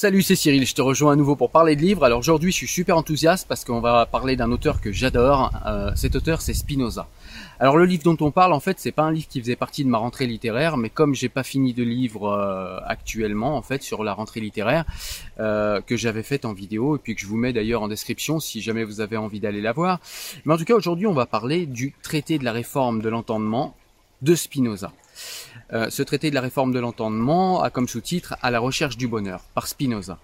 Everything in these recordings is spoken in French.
Salut, c'est Cyril, je te rejoins à nouveau pour parler de livres. Alors aujourd'hui, je suis super enthousiaste parce qu'on va parler d'un auteur que j'adore. Euh, cet auteur, c'est Spinoza. Alors le livre dont on parle, en fait, c'est pas un livre qui faisait partie de ma rentrée littéraire, mais comme j'ai pas fini de livre euh, actuellement, en fait, sur la rentrée littéraire, euh, que j'avais faite en vidéo et puis que je vous mets d'ailleurs en description si jamais vous avez envie d'aller la voir. Mais en tout cas, aujourd'hui, on va parler du traité de la réforme de l'entendement de Spinoza. Euh, ce traité de la réforme de l'entendement a comme sous-titre À la recherche du bonheur par Spinoza.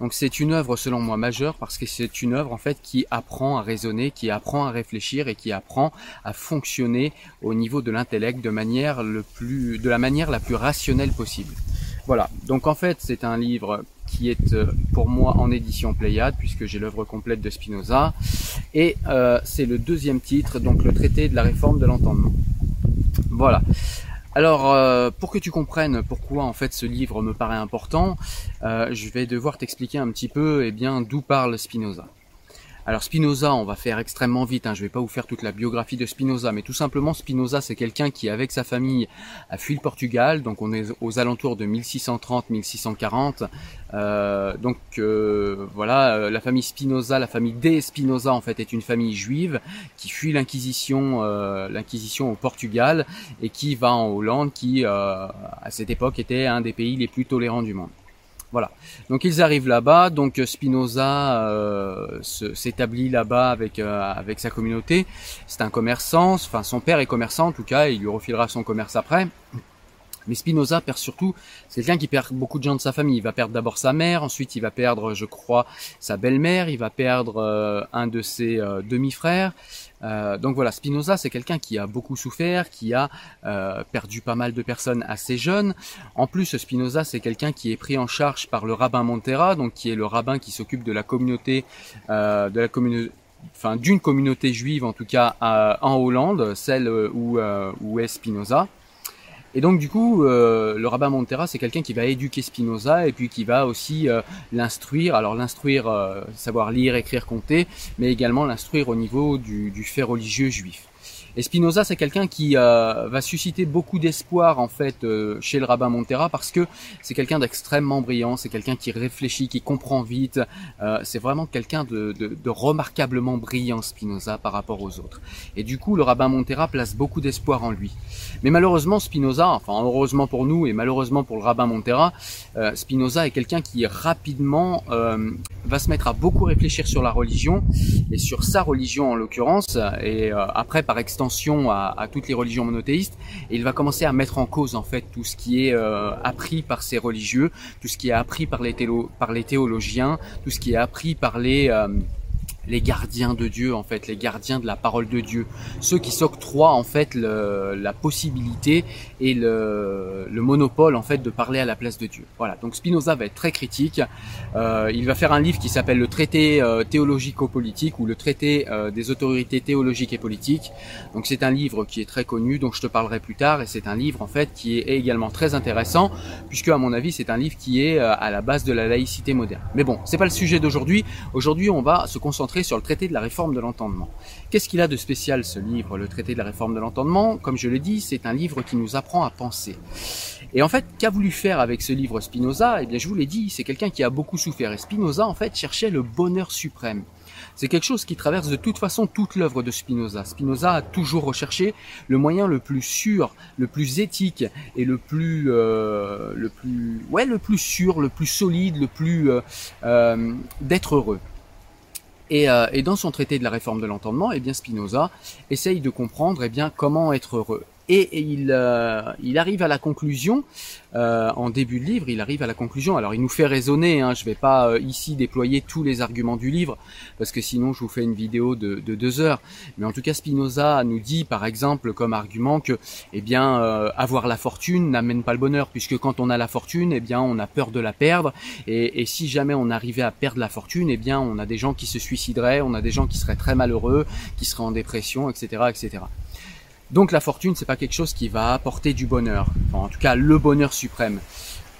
Donc c'est une œuvre selon moi majeure parce que c'est une œuvre en fait qui apprend à raisonner, qui apprend à réfléchir et qui apprend à fonctionner au niveau de l'intellect de la manière la plus rationnelle possible. Voilà. Donc en fait, c'est un livre qui est euh, pour moi en édition Pléiade puisque j'ai l'œuvre complète de Spinoza et euh, c'est le deuxième titre donc le traité de la réforme de l'entendement. Voilà. Alors, euh, pour que tu comprennes pourquoi en fait ce livre me paraît important, euh, je vais devoir t'expliquer un petit peu, eh bien, d'où parle Spinoza. Alors Spinoza, on va faire extrêmement vite, hein, je vais pas vous faire toute la biographie de Spinoza, mais tout simplement Spinoza c'est quelqu'un qui avec sa famille a fui le Portugal, donc on est aux alentours de 1630-1640, euh, donc euh, voilà, euh, la famille Spinoza, la famille des Spinoza en fait est une famille juive qui fuit l'inquisition, l'inquisition au Portugal et qui va en Hollande, qui à cette époque était un des pays les plus tolérants du monde. Voilà. Donc ils arrivent là-bas. Donc Spinoza euh, s'établit là-bas avec euh, avec sa communauté. C'est un commerçant. Enfin, son père est commerçant en tout cas. il lui refilera son commerce après. Mais Spinoza perd surtout, c'est quelqu'un qui perd beaucoup de gens de sa famille. Il va perdre d'abord sa mère, ensuite il va perdre, je crois, sa belle-mère, il va perdre euh, un de ses euh, demi-frères. Euh, donc voilà, Spinoza, c'est quelqu'un qui a beaucoup souffert, qui a perdu pas mal de personnes assez jeunes. En plus, Spinoza, c'est quelqu'un qui est pris en charge par le rabbin Montera, donc qui est le rabbin qui s'occupe de la communauté, de la communauté enfin d'une communauté juive en tout cas en Hollande, celle où, où est Spinoza. Et donc du coup, euh, le rabbin Montera, c'est quelqu'un qui va éduquer Spinoza et puis qui va aussi euh, l'instruire. Alors l'instruire, euh, savoir lire, écrire, compter, mais également l'instruire au niveau du, du fait religieux juif. Et Spinoza, c'est quelqu'un qui euh, va susciter beaucoup d'espoir en fait euh, chez le rabbin Montera parce que c'est quelqu'un d'extrêmement brillant, c'est quelqu'un qui réfléchit, qui comprend vite. Euh, c'est vraiment quelqu'un de, de, de, remarquablement brillant Spinoza par rapport aux autres. Et du coup, le rabbin Montera place beaucoup d'espoir en lui. Mais malheureusement, Spinoza, enfin heureusement pour nous et malheureusement pour le rabbin Montera, Spinoza est quelqu'un qui rapidement va se mettre à beaucoup réfléchir sur la religion et sur sa religion en l'occurrence et après par extension à, toutes les religions monothéistes. Et il va commencer à mettre en cause en fait tout ce qui est euh, appris par ces religieux, tout ce qui est appris par les, théologiens, tout ce qui est appris par les euh, les gardiens de Dieu en fait, les gardiens de la parole de Dieu, ceux qui s'octroient en fait le, la possibilité et le, le, monopole en fait de parler à la place de Dieu. Voilà. Donc Spinoza va être très critique. Euh, il va faire un livre qui s'appelle le traité euh, théologico-politique ou le traité euh, des autorités théologiques et politiques. Donc c'est un livre qui est très connu, dont je te parlerai plus tard, et c'est un livre en fait qui est également très intéressant puisque à mon avis c'est un livre qui est euh, à la base de la laïcité moderne. Mais bon, c'est pas le sujet d'aujourd'hui. Aujourd'hui, on va se concentrer sur le traité de la réforme de l'entendement. Qu'est-ce qu'il a de spécial ce livre, le traité de la réforme de l'entendement? Comme je l'ai dit, c'est un livre qui nous apprend à penser. Et en fait, qu'a voulu faire avec ce livre Spinoza? Eh bien, je vous l'ai dit, c'est quelqu'un qui a beaucoup souffert. Et Spinoza, en fait, cherchait le bonheur suprême. C'est quelque chose qui traverse de toute façon toute l'œuvre de Spinoza. Spinoza a toujours recherché le moyen le plus sûr, le plus éthique et le plus, euh, le plus, ouais, le plus sûr, le plus solide, le plus euh, euh, d'être heureux. Euh, et, dans son traité de la réforme de l'entendement, eh bien Spinoza essaye de comprendre eh bien comment être heureux et, il, euh, il arrive à la conclusion, euh, en début de livre, il arrive à la conclusion, alors il nous fait raisonner, hein, je ne vais pas euh, ici déployer tous les arguments du livre, parce que sinon je vous fais une vidéo de, de deux heures, mais en tout cas Spinoza nous dit par exemple comme argument que eh bien, avoir la fortune n'amène pas le bonheur, puisque quand on a la fortune, eh bien, on a peur de la perdre, et, et si jamais on arrivait à perdre la fortune, eh bien on a des gens qui se suicideraient, on a des gens qui seraient très malheureux, qui seraient en dépression, etc. etc. Donc la fortune, c'est pas quelque chose qui va apporter du bonheur, en tout cas le bonheur suprême.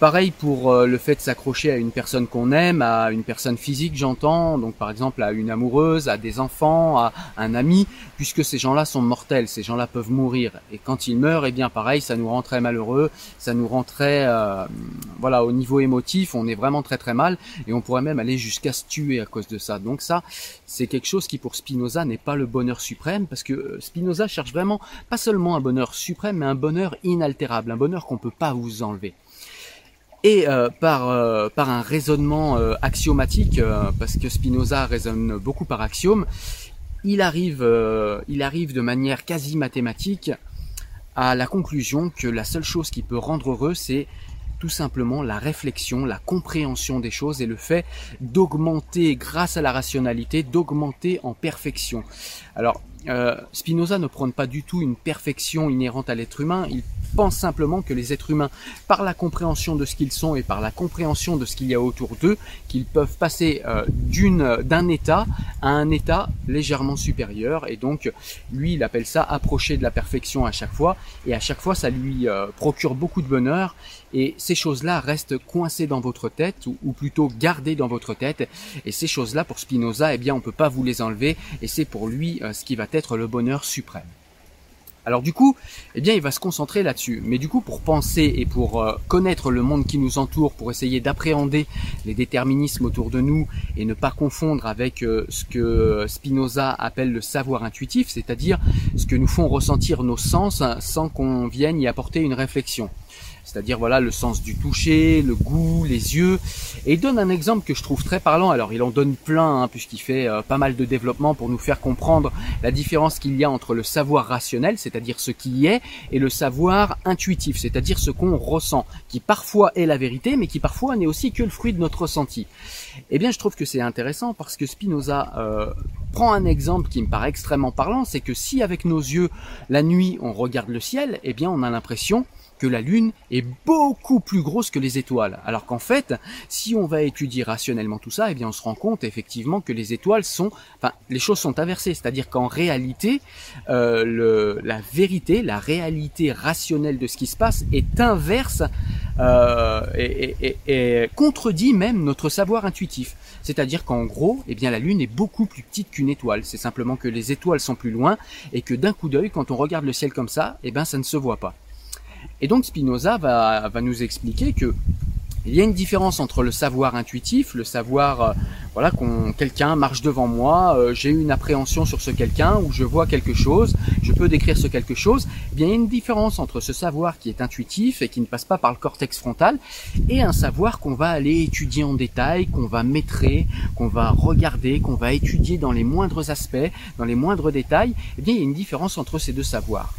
Pareil pour euh, le fait de s'accrocher à une personne qu'on aime, à une personne physique, j'entends, donc par exemple à une amoureuse, à des enfants, à un ami, puisque ces gens-là sont mortels, ces gens-là peuvent mourir. Et quand ils meurent, eh bien pareil, ça nous rend très malheureux, ça nous rend très, euh, voilà, au niveau émotif, on est vraiment très très mal, et on pourrait même aller jusqu'à se tuer à cause de ça. Donc ça, c'est quelque chose qui pour Spinoza n'est pas le bonheur suprême, parce que euh, Spinoza cherche vraiment pas seulement un bonheur suprême, mais un bonheur inaltérable, un bonheur qu'on peut pas vous enlever et euh, par euh, par un raisonnement euh, axiomatique parce que Spinoza raisonne beaucoup par axiome il arrive il arrive de manière quasi mathématique à la conclusion que la seule chose qui peut rendre heureux c'est tout simplement la réflexion, la compréhension des choses et le fait d'augmenter grâce à la rationalité, d'augmenter en perfection. Alors, Spinoza ne prône pas du tout une perfection inhérente à l'être humain, il pense simplement que les êtres humains, par la compréhension de ce qu'ils sont et par la compréhension de ce qu'il y a autour d'eux, qu'ils peuvent passer euh, d'un état à un état légèrement supérieur. Et donc, lui, il appelle ça approcher de la perfection à chaque fois. Et à chaque fois, ça lui euh, procure beaucoup de bonheur. Et ces choses-là restent coincées dans votre tête, ou, plutôt gardées dans votre tête. Et ces choses-là, pour Spinoza, eh bien, on peut pas vous les enlever. Et c'est pour lui euh, ce qui va être le bonheur suprême. Alors du coup, eh bien, il va se concentrer là-dessus. Mais du coup, pour penser et pour euh, connaître le monde qui nous entoure, pour essayer d'appréhender les déterminismes autour de nous et ne pas confondre avec euh, ce que Spinoza appelle le savoir intuitif, c'est-à-dire ce que nous font ressentir nos sens sans qu'on vienne y apporter une réflexion c'est-à-dire voilà le sens du toucher, le goût, les yeux. Et il donne un exemple que je trouve très parlant. Alors il en donne plein hein, puisqu'il fait euh, pas mal de développement pour nous faire comprendre la différence qu'il y a entre le savoir rationnel, c'est-à-dire ce qui est, et le savoir intuitif, c'est-à-dire ce qu'on ressent, qui parfois est la vérité, mais qui parfois n'est aussi que le fruit de notre ressenti. Eh bien je trouve que c'est intéressant parce que Spinoza euh, prend un exemple qui me paraît extrêmement parlant, c'est que si avec nos yeux la nuit on regarde le ciel, eh bien on a l'impression que la Lune est beaucoup plus grosse que les étoiles. Alors qu'en fait, si on va étudier rationnellement tout ça, eh bien on se rend compte effectivement que les étoiles sont, enfin les choses sont inversées, c'est-à-dire qu'en réalité, euh, la vérité, la réalité rationnelle de ce qui se passe est inverse euh, et, et, contredit même notre savoir intuitif. C'est-à-dire qu'en gros, eh bien la Lune est beaucoup plus petite qu'une étoile. C'est simplement que les étoiles sont plus loin et que d'un coup d'œil, quand on regarde le ciel comme ça, eh bien ça ne se voit pas. Et donc Spinoza va, va nous expliquer que il y a une différence entre le savoir intuitif, le savoir, euh, voilà, qu'on quelqu'un marche devant moi, euh, j'ai une appréhension sur ce quelqu'un ou je vois quelque chose, je peux décrire ce quelque chose. Eh bien, il y a une différence entre ce savoir qui est intuitif et qui ne passe pas par le cortex frontal et un savoir qu'on va aller étudier en détail, qu'on va maîtriser, qu'on va regarder, qu'on va étudier dans les moindres aspects, dans les moindres détails. Eh bien, il y a une différence entre ces deux savoirs.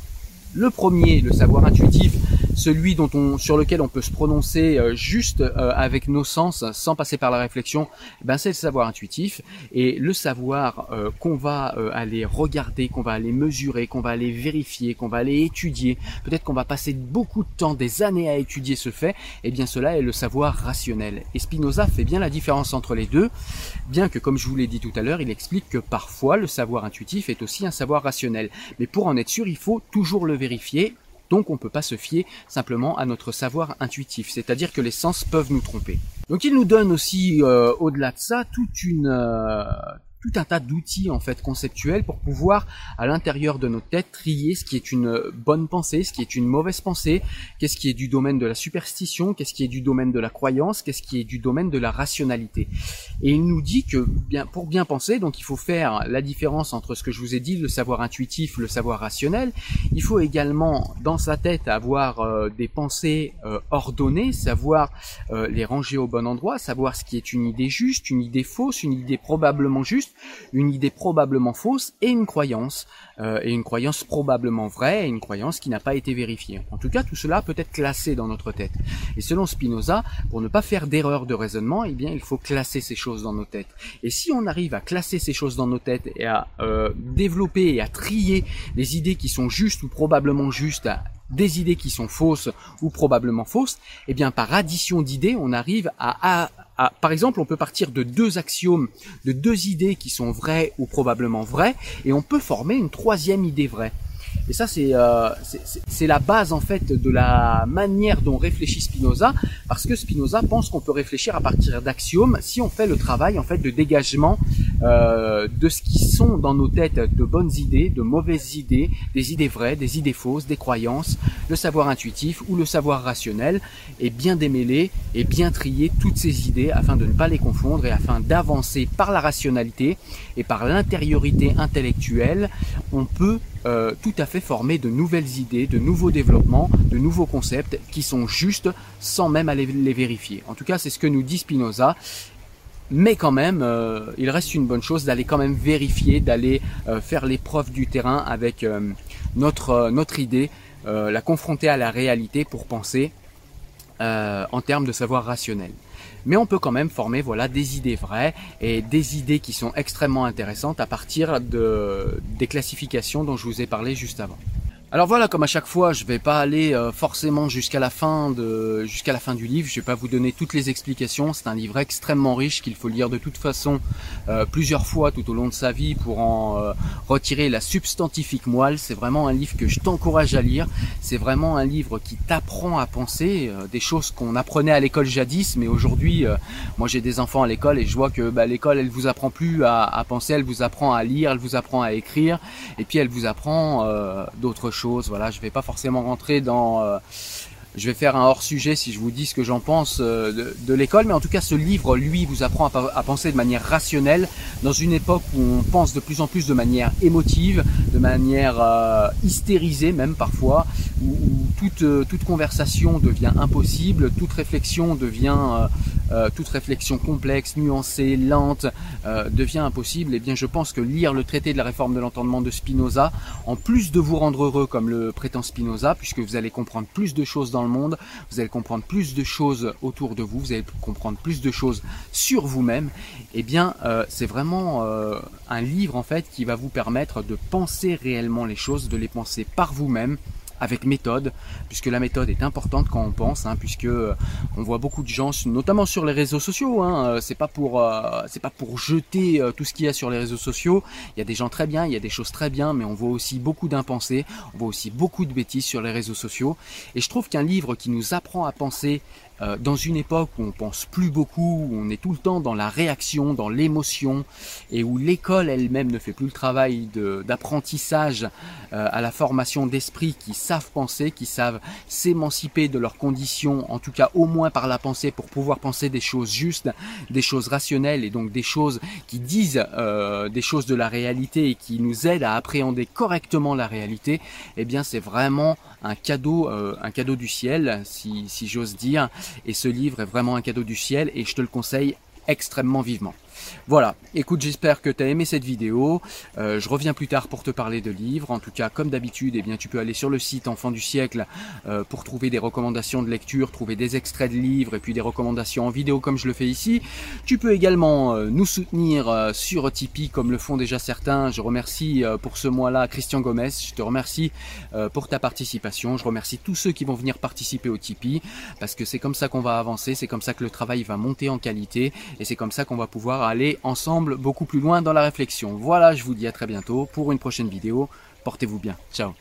Le premier, le savoir intuitif, celui dont on, sur lequel on peut se prononcer euh, juste euh, avec nos sens, sans passer par la réflexion, eh ben c'est le savoir intuitif. Et le savoir euh, qu'on va aller regarder, qu'on va aller mesurer, qu'on va aller vérifier, qu'on va aller étudier, peut-être qu'on va passer beaucoup de temps, des années à étudier ce fait, et eh bien cela est le savoir rationnel. Et Spinoza fait bien la différence entre les deux, bien que comme je vous l'ai dit tout à l'heure, il explique que parfois le savoir intuitif est aussi un savoir rationnel. Mais pour en être sûr, il faut toujours le vérifier donc on ne peut pas se fier simplement à notre savoir intuitif, c'est-à-dire que les sens peuvent nous tromper. Donc il nous donne aussi, euh, au-delà de ça, toute une, euh, tout un tas d'outils en fait conceptuels pour pouvoir à l'intérieur de notre tête trier ce qui est une bonne pensée, ce qui est une mauvaise pensée, qu'est-ce qui est du domaine de la superstition, qu'est-ce qui est du domaine de la croyance, qu'est-ce qui est du domaine de la rationalité. Et il nous dit que bien pour bien penser, donc il faut faire la différence entre ce que je vous ai dit, le savoir intuitif, le savoir rationnel. Il faut également dans sa tête avoir euh, des pensées euh, ordonnées, savoir euh, les ranger au bon endroit, savoir ce qui est une idée juste, une idée fausse, une idée probablement juste une idée probablement fausse et une croyance, euh, et une croyance probablement vraie et une croyance qui n'a pas été vérifiée. En tout cas, tout cela peut être classé dans notre tête. Et selon Spinoza, pour ne pas faire d'erreur de raisonnement, eh bien, il faut classer ces choses dans nos têtes. Et si on arrive à classer ces choses dans nos têtes et à euh, développer et à trier les idées qui sont justes ou probablement justes des idées qui sont fausses ou probablement fausses, eh bien par addition d'idées, on arrive à, par exemple, on peut partir de deux axiomes, de deux idées qui sont vraies ou probablement vraies, et on peut former une troisième idée vraie. Et ça, c'est euh, c'est la base en fait de la manière dont réfléchit Spinoza, parce que Spinoza pense qu'on peut réfléchir à partir d'axiomes si on fait le travail en fait de dégagement euh, de ce qui sont dans nos têtes de bonnes idées, de mauvaises idées, des idées vraies, des idées fausses, des croyances, le savoir intuitif ou le savoir rationnel, et bien démêler et bien trier toutes ces idées afin de ne pas les confondre et afin d'avancer par la rationalité et par l'intériorité intellectuelle, on peut euh, tout à fait former de nouvelles idées, de nouveaux développements, de nouveaux concepts qui sont justes sans même aller les vérifier. En tout cas, c'est ce que nous dit Spinoza. Mais quand même, euh, il reste une bonne chose d'aller quand même vérifier, d'aller euh, faire l'épreuve du terrain avec notre, notre idée, la confronter à la réalité pour penser en termes de savoir rationnel mais on peut quand même former voilà des idées vraies et des idées qui sont extrêmement intéressantes à partir de, des classifications dont je vous ai parlé juste avant. Alors voilà, comme à chaque fois, je vais pas aller euh, forcément jusqu'à la fin de jusqu'à la fin du livre. Je vais pas vous donner toutes les explications. C'est un livre extrêmement riche qu'il faut lire de toute façon euh, plusieurs fois tout au long de sa vie pour en euh, retirer la substantifique moelle. C'est vraiment un livre que je t'encourage à lire. C'est vraiment un livre qui t'apprend à penser des choses qu'on apprenait à l'école jadis, mais aujourd'hui, moi j'ai des enfants à l'école et je vois que bah, l'école elle vous apprend plus à, penser, elle vous apprend à lire, elle vous apprend à écrire, et puis elle vous apprend d'autres choses voilà, je vais pas forcément rentrer dans euh, je vais faire un hors sujet si je vous dis ce que j'en pense euh, de, l'école, mais en tout cas ce livre, lui, vous apprend à, penser de manière rationnelle dans une époque où on pense de plus en plus de manière émotive, de manière euh, hystérisée même parfois, où, toute, toute conversation devient impossible, toute réflexion devient euh, toute réflexion complexe, nuancée, lente euh, devient impossible, et eh bien je pense que lire le traité de la réforme de l'entendement de Spinoza, en plus de vous rendre heureux comme le prétend Spinoza, puisque vous allez comprendre plus de choses dans le monde, vous allez comprendre plus de choses autour de vous, vous allez comprendre plus de choses sur vous-même, et eh bien euh, c'est vraiment un livre en fait qui va vous permettre de penser réellement les choses, de les penser par vous-même avec méthode, puisque la méthode est importante quand on pense, hein, puisque euh, on voit beaucoup de gens, notamment sur les réseaux sociaux. Hein, euh, c'est pas pour euh, c'est pas pour jeter tout ce qu'il y a sur les réseaux sociaux. Il y a des gens très bien, il y a des choses très bien, mais on voit aussi beaucoup d'impensés, on voit aussi beaucoup de bêtises sur les réseaux sociaux. Et je trouve qu'un livre qui nous apprend à penser euh, dans une époque où on pense plus beaucoup, où on est tout le temps dans la réaction, dans l'émotion, et où l'école elle-même ne fait plus le travail d'apprentissage euh, à la formation d'esprit qui savent penser, qui savent s'émanciper de leurs conditions, en tout cas au moins par la pensée, pour pouvoir penser des choses justes, des choses rationnelles, et donc des choses qui disent euh, des choses de la réalité et qui nous aident à appréhender correctement la réalité, eh bien c'est vraiment un cadeau, un cadeau du ciel, si, si j'ose dire, et ce livre est vraiment un cadeau du ciel et je te le conseille extrêmement vivement. Voilà, écoute, j'espère que tu as aimé cette vidéo. Euh, je reviens plus tard pour te parler de livres. En tout cas, comme d'habitude, eh bien, tu peux aller sur le site Enfant du siècle euh, pour trouver des recommandations de lecture, trouver des extraits de livres et puis des recommandations en vidéo comme je le fais ici. Tu peux également euh, nous soutenir sur Tipeee comme le font déjà certains. Je remercie pour ce mois-là Christian Gomez. Je te remercie pour ta participation. Je remercie tous ceux qui vont venir participer au Tipeee parce que c'est comme ça qu'on va avancer, c'est comme ça que le travail va monter en qualité et c'est comme ça qu'on va aller ensemble beaucoup plus loin dans la réflexion. Voilà, je vous dis à très bientôt pour une prochaine vidéo. Portez-vous bien. Ciao